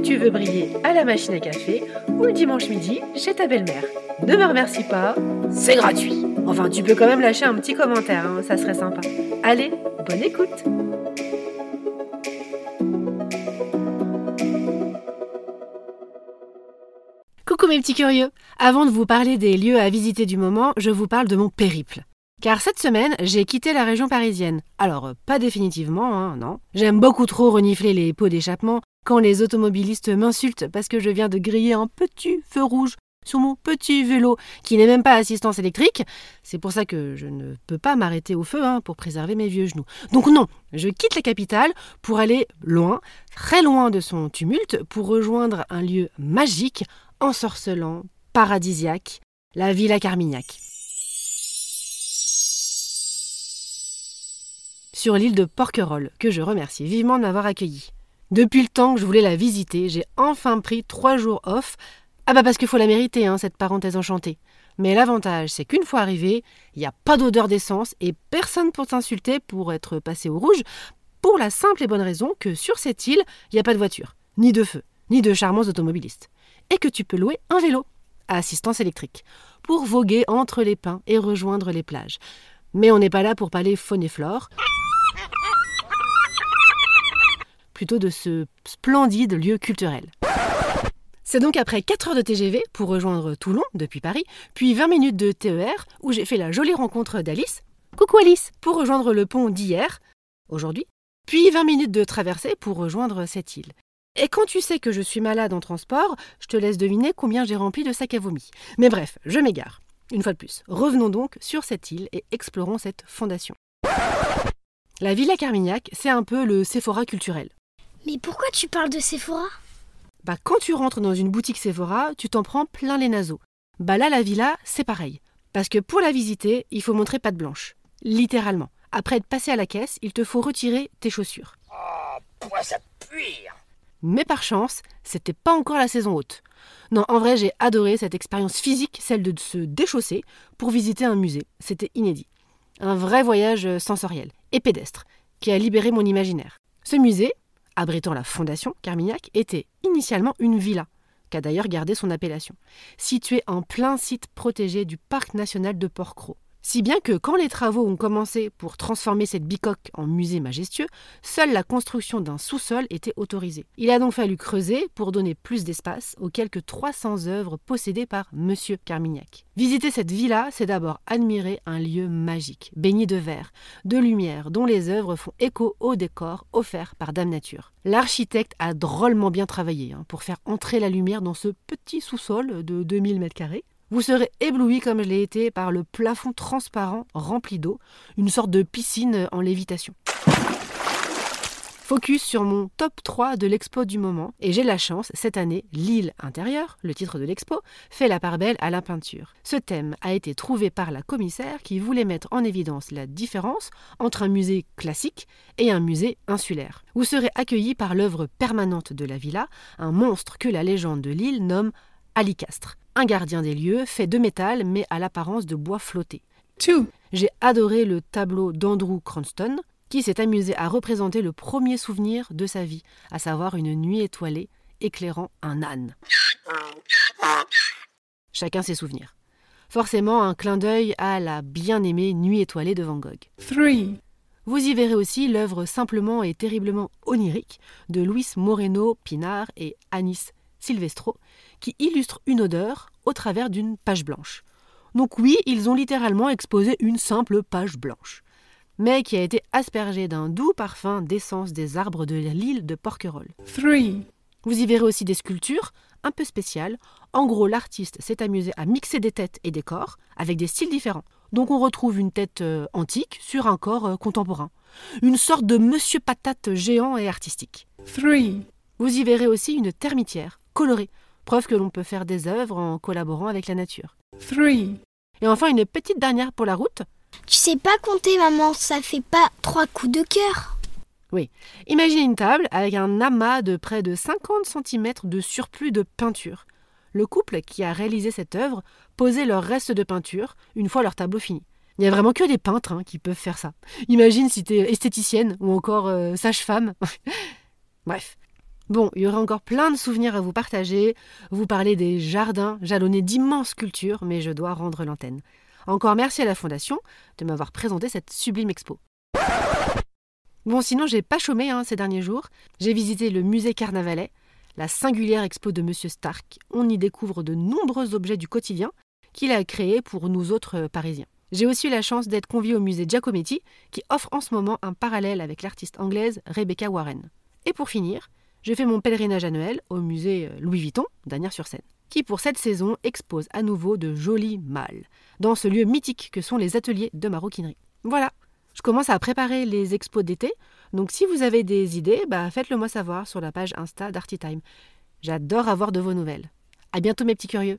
tu veux briller à la machine à café ou le dimanche midi chez ta belle-mère. Ne me remercie pas, c'est gratuit. Enfin, tu peux quand même lâcher un petit commentaire, hein, ça serait sympa. Allez, bonne écoute Coucou mes petits curieux Avant de vous parler des lieux à visiter du moment, je vous parle de mon périple. Car cette semaine, j'ai quitté la région parisienne. Alors, euh, pas définitivement, hein, non. J'aime beaucoup trop renifler les pots d'échappement quand les automobilistes m'insultent parce que je viens de griller un petit feu rouge sur mon petit vélo qui n'est même pas assistance électrique. C'est pour ça que je ne peux pas m'arrêter au feu hein, pour préserver mes vieux genoux. Donc non, je quitte la capitale pour aller loin, très loin de son tumulte, pour rejoindre un lieu magique ensorcelant, paradisiaque, la Villa Carmignac. Sur l'île de Porquerolles, que je remercie vivement de m'avoir accueilli. Depuis le temps que je voulais la visiter, j'ai enfin pris trois jours off. Ah bah parce qu'il faut la mériter, hein, cette parenthèse enchantée. Mais l'avantage, c'est qu'une fois arrivé, il n'y a pas d'odeur d'essence et personne pour t'insulter pour être passé au rouge, pour la simple et bonne raison que sur cette île, il n'y a pas de voiture, ni de feu, ni de charmants automobilistes et que tu peux louer un vélo à assistance électrique pour voguer entre les pins et rejoindre les plages. Mais on n'est pas là pour parler faune et flore, plutôt de ce splendide lieu culturel. C'est donc après 4 heures de TGV pour rejoindre Toulon depuis Paris, puis 20 minutes de TER où j'ai fait la jolie rencontre d'Alice. Coucou Alice Pour rejoindre le pont d'hier, aujourd'hui, puis 20 minutes de traversée pour rejoindre cette île. Et quand tu sais que je suis malade en transport, je te laisse deviner combien j'ai rempli de sacs à vomi. Mais bref, je m'égare. Une fois de plus, revenons donc sur cette île et explorons cette fondation. La Villa Carmignac, c'est un peu le Sephora culturel. Mais pourquoi tu parles de Sephora? Bah quand tu rentres dans une boutique Sephora, tu t'en prends plein les naseaux. Bah là, la villa, c'est pareil. Parce que pour la visiter, il faut montrer patte blanche. Littéralement. Après être passé à la caisse, il te faut retirer tes chaussures. Oh, pourquoi ça pue mais par chance, c'était pas encore la saison haute. Non, en vrai, j'ai adoré cette expérience physique, celle de se déchausser pour visiter un musée. C'était inédit. Un vrai voyage sensoriel et pédestre qui a libéré mon imaginaire. Ce musée, abritant la fondation Carmignac, était initialement une villa, qui a d'ailleurs gardé son appellation, située en plein site protégé du parc national de Port-Cros. Si bien que quand les travaux ont commencé pour transformer cette bicoque en musée majestueux, seule la construction d'un sous-sol était autorisée. Il a donc fallu creuser pour donner plus d'espace aux quelques 300 œuvres possédées par Monsieur Carmignac. Visiter cette villa, c'est d'abord admirer un lieu magique, baigné de verre, de lumière, dont les œuvres font écho au décor offert par Dame Nature. L'architecte a drôlement bien travaillé hein, pour faire entrer la lumière dans ce petit sous-sol de 2000 m2 vous serez ébloui comme je l'ai été par le plafond transparent rempli d'eau, une sorte de piscine en lévitation. Focus sur mon top 3 de l'expo du moment, et j'ai la chance, cette année, l'île intérieure, le titre de l'expo, fait la part belle à la peinture. Ce thème a été trouvé par la commissaire qui voulait mettre en évidence la différence entre un musée classique et un musée insulaire. Vous serez accueilli par l'œuvre permanente de la villa, un monstre que la légende de l'île nomme Alicastre un gardien des lieux, fait de métal mais à l'apparence de bois flotté. J'ai adoré le tableau d'Andrew Cranston, qui s'est amusé à représenter le premier souvenir de sa vie, à savoir une nuit étoilée éclairant un âne. Chacun ses souvenirs. Forcément un clin d'œil à la bien-aimée Nuit étoilée de Van Gogh. Vous y verrez aussi l'œuvre simplement et terriblement onirique de Luis Moreno Pinar et Anis Silvestro, qui illustre une odeur au travers d'une page blanche. Donc oui, ils ont littéralement exposé une simple page blanche, mais qui a été aspergée d'un doux parfum d'essence des arbres de l'île de Porquerolles. Vous y verrez aussi des sculptures un peu spéciales. En gros, l'artiste s'est amusé à mixer des têtes et des corps avec des styles différents. Donc on retrouve une tête euh, antique sur un corps euh, contemporain. Une sorte de monsieur patate géant et artistique. Vous y verrez aussi une termitière Preuve que l'on peut faire des œuvres en collaborant avec la nature. Et enfin, une petite dernière pour la route, Tu sais pas compter, maman, ça fait pas trois coups de cœur. Oui. Imaginez une table avec un amas de près de 50 cm de surplus de peinture. Le couple qui a réalisé cette œuvre posait leur reste de peinture une fois leur tableau fini. Il n'y a vraiment que des peintres hein, qui peuvent faire ça. Imagine si t'es esthéticienne ou encore euh, sage-femme. Bref. Bon, il y aurait encore plein de souvenirs à vous partager, vous parler des jardins jalonnés d'immenses sculptures, mais je dois rendre l'antenne. Encore merci à la Fondation de m'avoir présenté cette sublime expo. Bon, sinon, j'ai pas chômé hein, ces derniers jours. J'ai visité le musée Carnavalet, la singulière expo de Monsieur Stark. On y découvre de nombreux objets du quotidien qu'il a créés pour nous autres euh, Parisiens. J'ai aussi eu la chance d'être convié au musée Giacometti, qui offre en ce moment un parallèle avec l'artiste anglaise Rebecca Warren. Et pour finir, j'ai fait mon pèlerinage annuel au musée euh, Louis Vuitton d'Agnières-sur-Seine, qui pour cette saison expose à nouveau de jolis mâles, dans ce lieu mythique que sont les ateliers de maroquinerie. Voilà, je commence à préparer les expos d'été, donc si vous avez des idées, bah faites-le moi savoir sur la page Insta d'Artitime. J'adore avoir de vos nouvelles. À bientôt mes petits curieux.